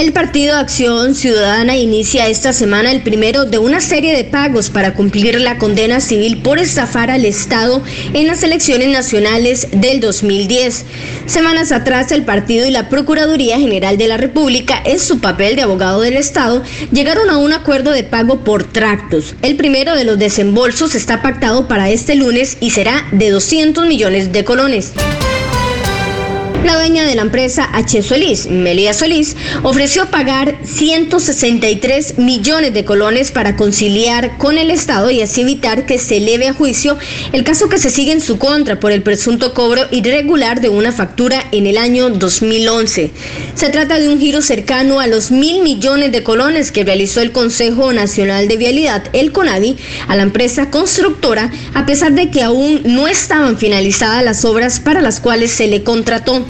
El Partido Acción Ciudadana inicia esta semana el primero de una serie de pagos para cumplir la condena civil por estafar al Estado en las elecciones nacionales del 2010. Semanas atrás, el partido y la Procuraduría General de la República, en su papel de abogado del Estado, llegaron a un acuerdo de pago por tractos. El primero de los desembolsos está pactado para este lunes y será de 200 millones de colones. La dueña de la empresa H. Solís, Melia Solís, ofreció pagar 163 millones de colones para conciliar con el Estado y así evitar que se eleve a juicio el caso que se sigue en su contra por el presunto cobro irregular de una factura en el año 2011. Se trata de un giro cercano a los mil millones de colones que realizó el Consejo Nacional de Vialidad, el CONAVI, a la empresa constructora, a pesar de que aún no estaban finalizadas las obras para las cuales se le contrató.